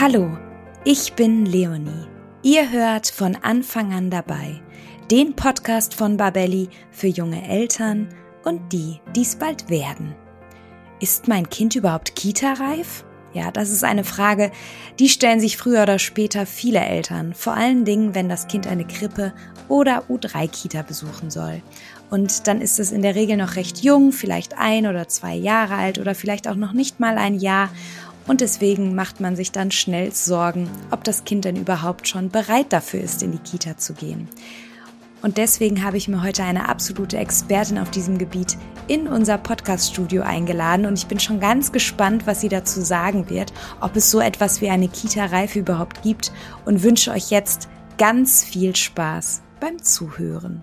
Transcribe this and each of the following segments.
Hallo, ich bin Leonie. Ihr hört von Anfang an dabei den Podcast von Babelli für junge Eltern und die, die es bald werden. Ist mein Kind überhaupt kita-reif? Ja, das ist eine Frage, die stellen sich früher oder später viele Eltern, vor allen Dingen, wenn das Kind eine Krippe oder U3-Kita besuchen soll. Und dann ist es in der Regel noch recht jung, vielleicht ein oder zwei Jahre alt oder vielleicht auch noch nicht mal ein Jahr. Und deswegen macht man sich dann schnell Sorgen, ob das Kind denn überhaupt schon bereit dafür ist, in die Kita zu gehen. Und deswegen habe ich mir heute eine absolute Expertin auf diesem Gebiet in unser Podcast-Studio eingeladen und ich bin schon ganz gespannt, was sie dazu sagen wird, ob es so etwas wie eine Kita-Reife überhaupt gibt und wünsche euch jetzt ganz viel Spaß beim Zuhören.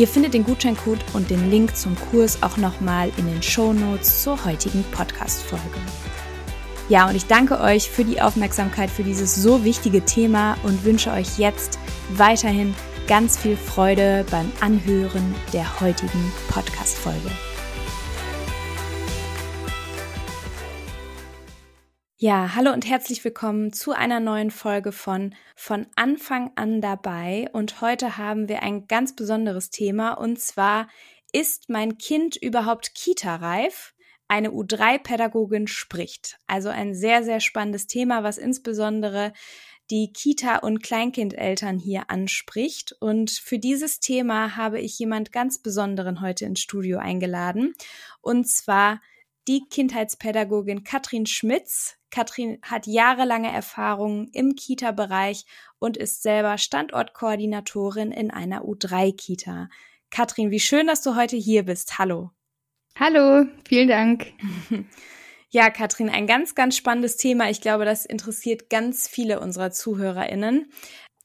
Ihr findet den Gutscheincode und den Link zum Kurs auch nochmal in den Show Notes zur heutigen Podcast-Folge. Ja, und ich danke euch für die Aufmerksamkeit für dieses so wichtige Thema und wünsche euch jetzt weiterhin ganz viel Freude beim Anhören der heutigen Podcast-Folge. Ja, hallo und herzlich willkommen zu einer neuen Folge von Von Anfang an dabei. Und heute haben wir ein ganz besonderes Thema und zwar ist mein Kind überhaupt Kita-reif? eine U3-Pädagogin spricht. Also ein sehr, sehr spannendes Thema, was insbesondere die Kita- und Kleinkindeltern hier anspricht. Und für dieses Thema habe ich jemand ganz Besonderen heute ins Studio eingeladen. Und zwar die Kindheitspädagogin Katrin Schmitz. Katrin hat jahrelange Erfahrung im Kita-Bereich und ist selber Standortkoordinatorin in einer U3-Kita. Katrin, wie schön, dass du heute hier bist. Hallo. Hallo, vielen Dank. Ja, Katrin, ein ganz, ganz spannendes Thema. Ich glaube, das interessiert ganz viele unserer ZuhörerInnen.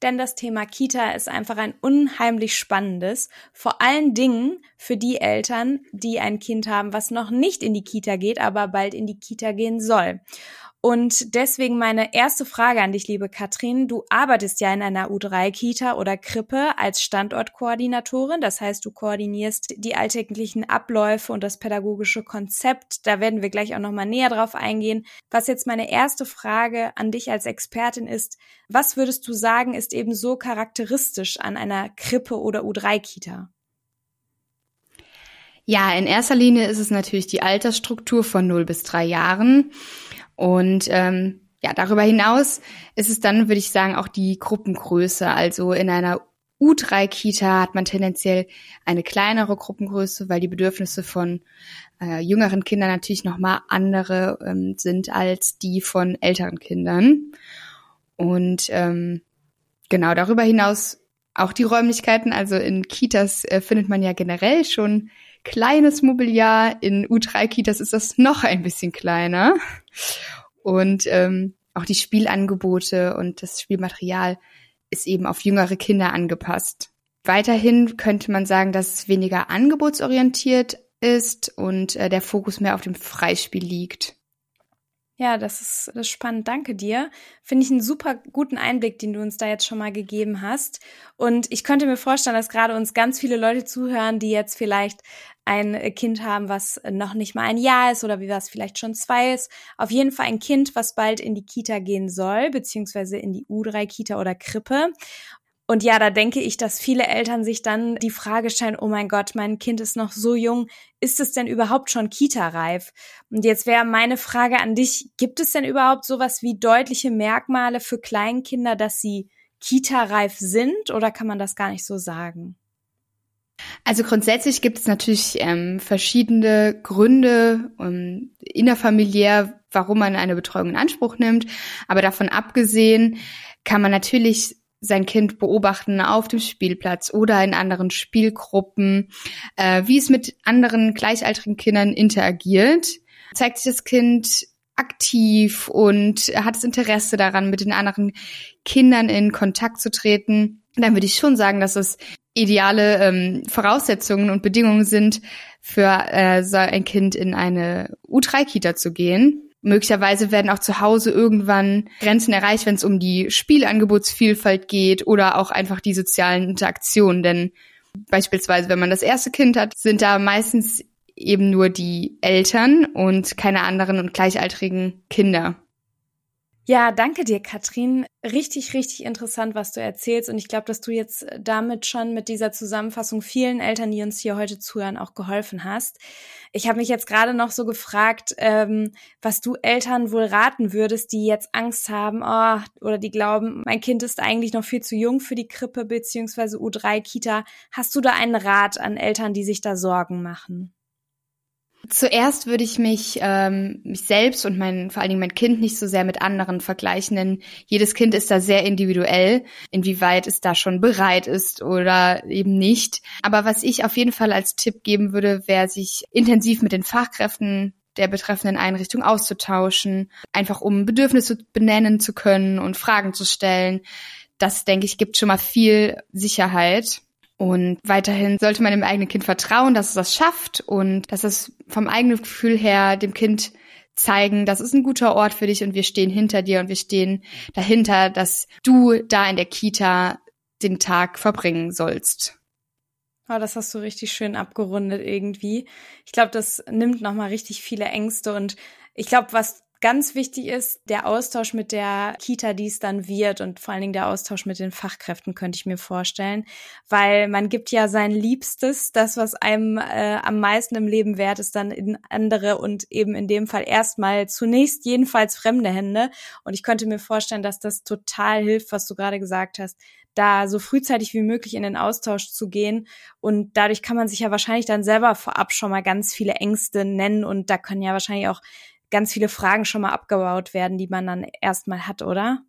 Denn das Thema Kita ist einfach ein unheimlich spannendes, vor allen Dingen für die Eltern, die ein Kind haben, was noch nicht in die Kita geht, aber bald in die Kita gehen soll. Und deswegen meine erste Frage an dich, liebe Katrin. Du arbeitest ja in einer U3-Kita oder Krippe als Standortkoordinatorin. Das heißt, du koordinierst die alltäglichen Abläufe und das pädagogische Konzept. Da werden wir gleich auch nochmal näher drauf eingehen. Was jetzt meine erste Frage an dich als Expertin ist, was würdest du sagen, ist eben so charakteristisch an einer Krippe oder U3-Kita? Ja, in erster Linie ist es natürlich die Altersstruktur von 0 bis 3 Jahren. Und ähm, ja, darüber hinaus ist es dann, würde ich sagen, auch die Gruppengröße. Also in einer U3-Kita hat man tendenziell eine kleinere Gruppengröße, weil die Bedürfnisse von äh, jüngeren Kindern natürlich nochmal andere ähm, sind als die von älteren Kindern. Und ähm, genau darüber hinaus auch die Räumlichkeiten. Also in Kitas äh, findet man ja generell schon kleines Mobiliar. In U3-Kitas ist das noch ein bisschen kleiner. Und ähm, auch die Spielangebote und das Spielmaterial ist eben auf jüngere Kinder angepasst. Weiterhin könnte man sagen, dass es weniger angebotsorientiert ist und äh, der Fokus mehr auf dem Freispiel liegt. Ja, das ist, das ist spannend. Danke dir. Finde ich einen super guten Einblick, den du uns da jetzt schon mal gegeben hast. Und ich könnte mir vorstellen, dass gerade uns ganz viele Leute zuhören, die jetzt vielleicht ein Kind haben, was noch nicht mal ein Jahr ist oder wie was vielleicht schon zwei ist. Auf jeden Fall ein Kind, was bald in die Kita gehen soll, beziehungsweise in die U3-Kita oder Krippe. Und ja, da denke ich, dass viele Eltern sich dann die Frage stellen, oh mein Gott, mein Kind ist noch so jung, ist es denn überhaupt schon Kita-reif? Und jetzt wäre meine Frage an dich, gibt es denn überhaupt sowas wie deutliche Merkmale für Kleinkinder, dass sie Kita-reif sind oder kann man das gar nicht so sagen? Also grundsätzlich gibt es natürlich ähm, verschiedene Gründe um, ähm, innerfamiliär, warum man eine Betreuung in Anspruch nimmt. Aber davon abgesehen kann man natürlich sein Kind beobachten auf dem Spielplatz oder in anderen Spielgruppen, äh, wie es mit anderen gleichaltrigen Kindern interagiert. Zeigt sich das Kind aktiv und hat das Interesse daran, mit den anderen Kindern in Kontakt zu treten, dann würde ich schon sagen, dass es ideale ähm, Voraussetzungen und Bedingungen sind, für äh, so ein Kind in eine U3-Kita zu gehen. Möglicherweise werden auch zu Hause irgendwann Grenzen erreicht, wenn es um die Spielangebotsvielfalt geht oder auch einfach die sozialen Interaktionen. Denn beispielsweise, wenn man das erste Kind hat, sind da meistens eben nur die Eltern und keine anderen und gleichaltrigen Kinder. Ja, danke dir, Katrin. Richtig, richtig interessant, was du erzählst. Und ich glaube, dass du jetzt damit schon mit dieser Zusammenfassung vielen Eltern, die uns hier heute zuhören, auch geholfen hast. Ich habe mich jetzt gerade noch so gefragt, ähm, was du Eltern wohl raten würdest, die jetzt Angst haben oh, oder die glauben, mein Kind ist eigentlich noch viel zu jung für die Krippe beziehungsweise U3-Kita. Hast du da einen Rat an Eltern, die sich da Sorgen machen? Zuerst würde ich mich, ähm, mich selbst und mein, vor allen Dingen mein Kind nicht so sehr mit anderen vergleichen, denn jedes Kind ist da sehr individuell, inwieweit es da schon bereit ist oder eben nicht. Aber was ich auf jeden Fall als Tipp geben würde, wäre sich intensiv mit den Fachkräften der betreffenden Einrichtung auszutauschen, einfach um Bedürfnisse benennen zu können und Fragen zu stellen. Das, denke ich, gibt schon mal viel Sicherheit. Und weiterhin sollte man dem eigenen Kind vertrauen, dass es das schafft und dass es vom eigenen Gefühl her dem Kind zeigen, das ist ein guter Ort für dich und wir stehen hinter dir und wir stehen dahinter, dass du da in der Kita den Tag verbringen sollst. Oh, das hast du richtig schön abgerundet irgendwie. Ich glaube, das nimmt nochmal richtig viele Ängste und ich glaube, was ganz wichtig ist der Austausch mit der Kita, die es dann wird und vor allen Dingen der Austausch mit den Fachkräften, könnte ich mir vorstellen, weil man gibt ja sein Liebstes, das, was einem äh, am meisten im Leben wert ist, dann in andere und eben in dem Fall erstmal zunächst jedenfalls fremde Hände. Und ich könnte mir vorstellen, dass das total hilft, was du gerade gesagt hast, da so frühzeitig wie möglich in den Austausch zu gehen. Und dadurch kann man sich ja wahrscheinlich dann selber vorab schon mal ganz viele Ängste nennen und da können ja wahrscheinlich auch ganz viele Fragen schon mal abgebaut werden, die man dann erstmal hat, oder?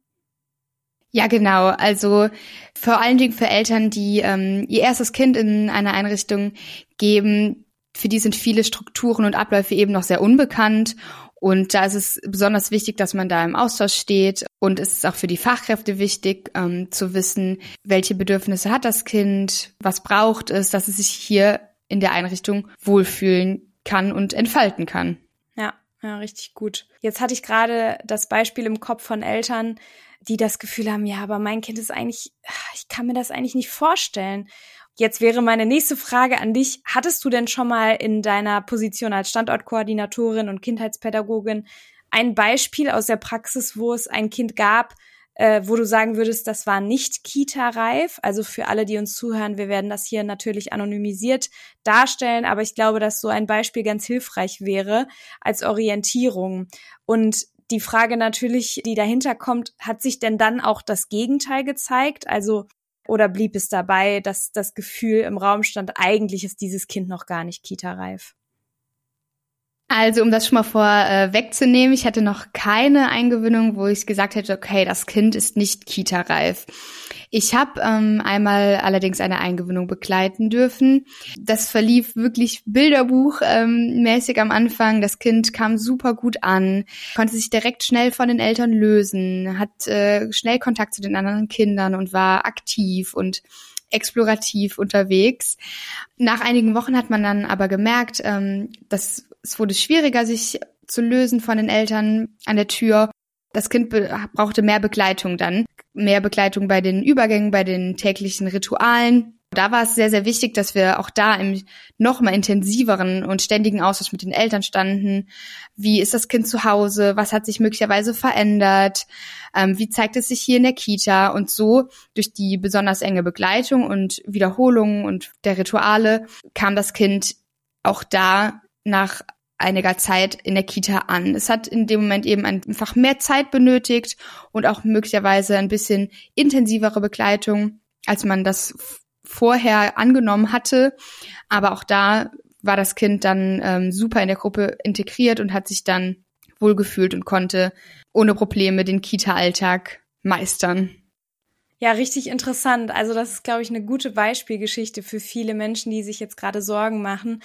Ja, genau. Also vor allen Dingen für Eltern, die ähm, ihr erstes Kind in einer Einrichtung geben, für die sind viele Strukturen und Abläufe eben noch sehr unbekannt. Und da ist es besonders wichtig, dass man da im Austausch steht. Und es ist auch für die Fachkräfte wichtig, ähm, zu wissen, welche Bedürfnisse hat das Kind, was braucht es, dass es sich hier in der Einrichtung wohlfühlen kann und entfalten kann. Ja, richtig gut. Jetzt hatte ich gerade das Beispiel im Kopf von Eltern, die das Gefühl haben, ja, aber mein Kind ist eigentlich, ich kann mir das eigentlich nicht vorstellen. Jetzt wäre meine nächste Frage an dich. Hattest du denn schon mal in deiner Position als Standortkoordinatorin und Kindheitspädagogin ein Beispiel aus der Praxis, wo es ein Kind gab, äh, wo du sagen würdest, das war nicht Kita-reif. Also für alle, die uns zuhören, wir werden das hier natürlich anonymisiert darstellen, aber ich glaube, dass so ein Beispiel ganz hilfreich wäre als Orientierung. Und die Frage natürlich, die dahinter kommt, hat sich denn dann auch das Gegenteil gezeigt? Also oder blieb es dabei, dass das Gefühl im Raum stand, eigentlich ist dieses Kind noch gar nicht kita-reif? Also, um das schon mal vorwegzunehmen, äh, ich hatte noch keine Eingewöhnung, wo ich gesagt hätte, okay, das Kind ist nicht kita-reif. Ich habe ähm, einmal allerdings eine Eingewöhnung begleiten dürfen. Das verlief wirklich Bilderbuch-mäßig ähm, am Anfang. Das Kind kam super gut an, konnte sich direkt schnell von den Eltern lösen, hat äh, schnell Kontakt zu den anderen Kindern und war aktiv und explorativ unterwegs. Nach einigen Wochen hat man dann aber gemerkt, ähm, dass es wurde schwieriger, sich zu lösen von den Eltern an der Tür. Das Kind brauchte mehr Begleitung dann, mehr Begleitung bei den Übergängen, bei den täglichen Ritualen. Da war es sehr, sehr wichtig, dass wir auch da im noch mal intensiveren und ständigen Austausch mit den Eltern standen. Wie ist das Kind zu Hause? Was hat sich möglicherweise verändert? Ähm, wie zeigt es sich hier in der Kita? Und so durch die besonders enge Begleitung und Wiederholungen und der Rituale kam das Kind auch da nach einiger Zeit in der Kita an. Es hat in dem Moment eben einfach mehr Zeit benötigt und auch möglicherweise ein bisschen intensivere Begleitung, als man das vorher angenommen hatte. Aber auch da war das Kind dann ähm, super in der Gruppe integriert und hat sich dann wohlgefühlt und konnte ohne Probleme den Kita-Alltag meistern. Ja, richtig interessant. Also das ist, glaube ich, eine gute Beispielgeschichte für viele Menschen, die sich jetzt gerade Sorgen machen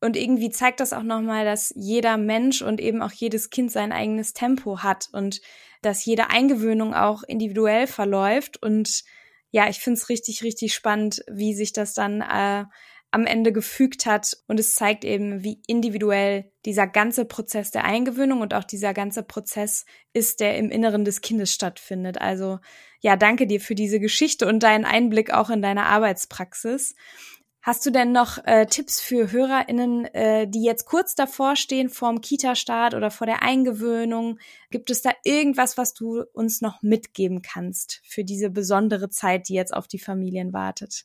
und irgendwie zeigt das auch nochmal, dass jeder Mensch und eben auch jedes Kind sein eigenes Tempo hat und dass jede Eingewöhnung auch individuell verläuft. Und ja, ich finde es richtig, richtig spannend, wie sich das dann äh, am Ende gefügt hat. Und es zeigt eben, wie individuell dieser ganze Prozess der Eingewöhnung und auch dieser ganze Prozess ist, der im Inneren des Kindes stattfindet. Also ja, danke dir für diese Geschichte und deinen Einblick auch in deine Arbeitspraxis. Hast du denn noch äh, Tipps für HörerInnen, äh, die jetzt kurz davor stehen, vorm Kita-Start oder vor der Eingewöhnung? Gibt es da irgendwas, was du uns noch mitgeben kannst für diese besondere Zeit, die jetzt auf die Familien wartet?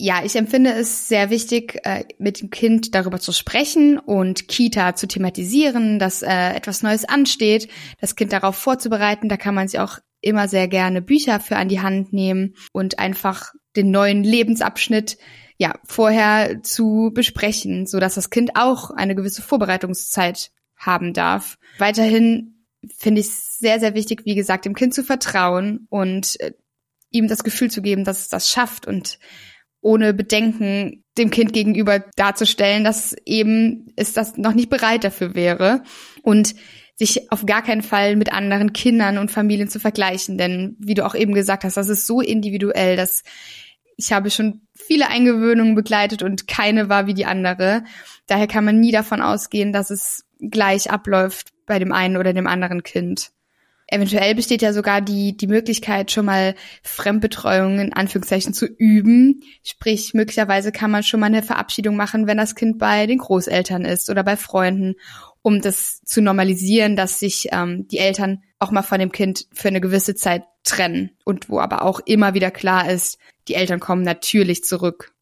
Ja, ich empfinde es sehr wichtig, äh, mit dem Kind darüber zu sprechen und Kita zu thematisieren, dass äh, etwas Neues ansteht, das Kind darauf vorzubereiten. Da kann man sich auch immer sehr gerne Bücher für an die Hand nehmen und einfach den neuen Lebensabschnitt ja vorher zu besprechen, so dass das Kind auch eine gewisse Vorbereitungszeit haben darf. Weiterhin finde ich es sehr, sehr wichtig, wie gesagt, dem Kind zu vertrauen und äh, ihm das Gefühl zu geben, dass es das schafft und ohne Bedenken dem Kind gegenüber darzustellen, dass eben es das noch nicht bereit dafür wäre und sich auf gar keinen Fall mit anderen Kindern und Familien zu vergleichen, denn wie du auch eben gesagt hast, das ist so individuell, dass ich habe schon viele Eingewöhnungen begleitet und keine war wie die andere. Daher kann man nie davon ausgehen, dass es gleich abläuft bei dem einen oder dem anderen Kind. Eventuell besteht ja sogar die, die Möglichkeit, schon mal Fremdbetreuung in Anführungszeichen zu üben. Sprich, möglicherweise kann man schon mal eine Verabschiedung machen, wenn das Kind bei den Großeltern ist oder bei Freunden, um das zu normalisieren, dass sich ähm, die Eltern auch mal von dem Kind für eine gewisse Zeit trennen und wo aber auch immer wieder klar ist, die Eltern kommen natürlich zurück.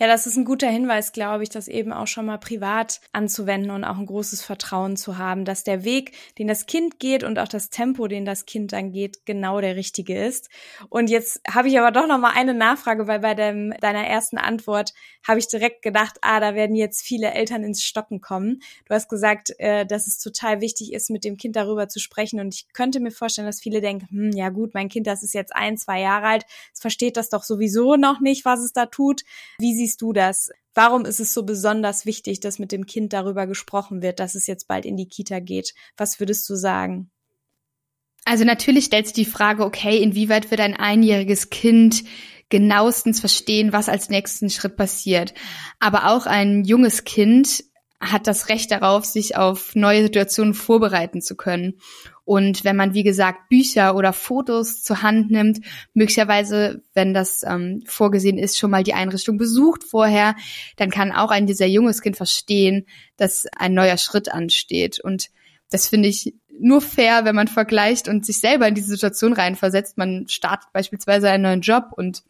Ja, das ist ein guter Hinweis, glaube ich, das eben auch schon mal privat anzuwenden und auch ein großes Vertrauen zu haben, dass der Weg, den das Kind geht und auch das Tempo, den das Kind dann geht, genau der richtige ist. Und jetzt habe ich aber doch noch mal eine Nachfrage, weil bei dem, deiner ersten Antwort habe ich direkt gedacht, ah, da werden jetzt viele Eltern ins Stocken kommen. Du hast gesagt, äh, dass es total wichtig ist, mit dem Kind darüber zu sprechen. Und ich könnte mir vorstellen, dass viele denken, hm, ja gut, mein Kind, das ist jetzt ein, zwei Jahre alt, es versteht das doch sowieso noch nicht, was es da tut. Wie siehst du das? Warum ist es so besonders wichtig, dass mit dem Kind darüber gesprochen wird, dass es jetzt bald in die Kita geht? Was würdest du sagen? Also natürlich stellt sich die Frage, okay, inwieweit wird ein einjähriges Kind genauestens verstehen, was als nächsten Schritt passiert. Aber auch ein junges Kind hat das Recht darauf, sich auf neue Situationen vorbereiten zu können. Und wenn man, wie gesagt, Bücher oder Fotos zur Hand nimmt, möglicherweise, wenn das ähm, vorgesehen ist, schon mal die Einrichtung besucht vorher, dann kann auch ein sehr junges Kind verstehen, dass ein neuer Schritt ansteht. Und das finde ich nur fair, wenn man vergleicht und sich selber in diese Situation reinversetzt. Man startet beispielsweise einen neuen Job und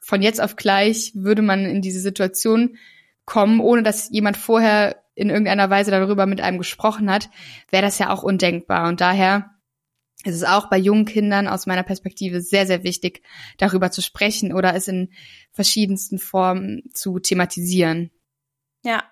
von jetzt auf gleich würde man in diese Situation kommen, ohne dass jemand vorher in irgendeiner Weise darüber mit einem gesprochen hat, wäre das ja auch undenkbar. Und daher ist es auch bei jungen Kindern aus meiner Perspektive sehr, sehr wichtig, darüber zu sprechen oder es in verschiedensten Formen zu thematisieren. Ja,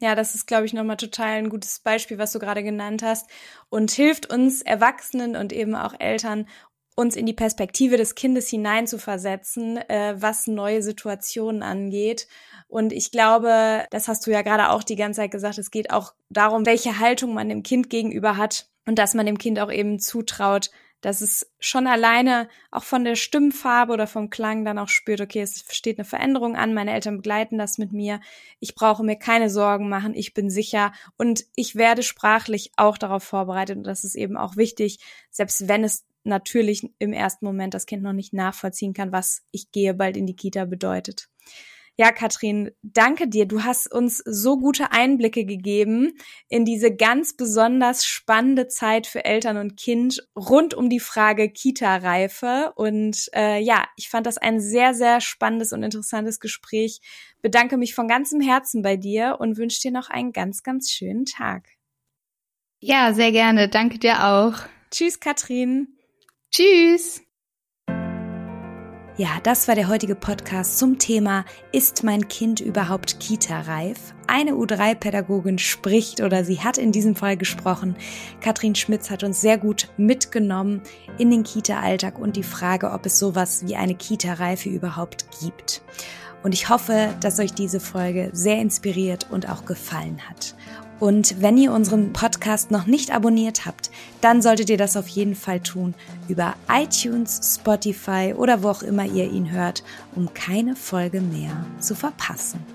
ja, das ist, glaube ich, nochmal total ein gutes Beispiel, was du gerade genannt hast und hilft uns Erwachsenen und eben auch Eltern, uns in die Perspektive des Kindes hineinzuversetzen, äh, was neue Situationen angeht. Und ich glaube, das hast du ja gerade auch die ganze Zeit gesagt, es geht auch darum, welche Haltung man dem Kind gegenüber hat und dass man dem Kind auch eben zutraut, dass es schon alleine auch von der Stimmfarbe oder vom Klang dann auch spürt, okay, es steht eine Veränderung an, meine Eltern begleiten das mit mir, ich brauche mir keine Sorgen machen, ich bin sicher und ich werde sprachlich auch darauf vorbereitet und das ist eben auch wichtig, selbst wenn es natürlich im ersten Moment das Kind noch nicht nachvollziehen kann, was ich gehe bald in die Kita bedeutet. Ja, Katrin, danke dir. Du hast uns so gute Einblicke gegeben in diese ganz besonders spannende Zeit für Eltern und Kind rund um die Frage Kita-Reife. Und äh, ja, ich fand das ein sehr, sehr spannendes und interessantes Gespräch. Bedanke mich von ganzem Herzen bei dir und wünsche dir noch einen ganz, ganz schönen Tag. Ja, sehr gerne. Danke dir auch. Tschüss, Katrin. Tschüss. Ja, das war der heutige Podcast zum Thema Ist mein Kind überhaupt Kita-reif? Eine U3-Pädagogin spricht oder sie hat in diesem Fall gesprochen. Katrin Schmitz hat uns sehr gut mitgenommen in den Kita-Alltag und die Frage, ob es sowas wie eine Kita-Reife überhaupt gibt. Und ich hoffe, dass euch diese Folge sehr inspiriert und auch gefallen hat. Und wenn ihr unseren Podcast noch nicht abonniert habt, dann solltet ihr das auf jeden Fall tun über iTunes, Spotify oder wo auch immer ihr ihn hört, um keine Folge mehr zu verpassen.